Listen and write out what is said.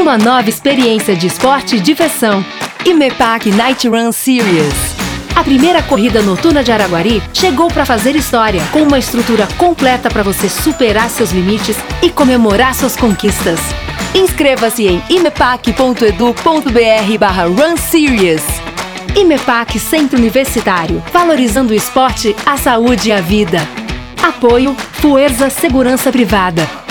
uma nova experiência de esporte e diversão. Imepac Night Run Series. A primeira corrida noturna de Araguari chegou para fazer história, com uma estrutura completa para você superar seus limites e comemorar suas conquistas. Inscreva-se em imepac.edu.br barra Run Series. Imepac Centro Universitário, valorizando o esporte, a saúde e a vida. Apoio Fuerza Segurança Privada.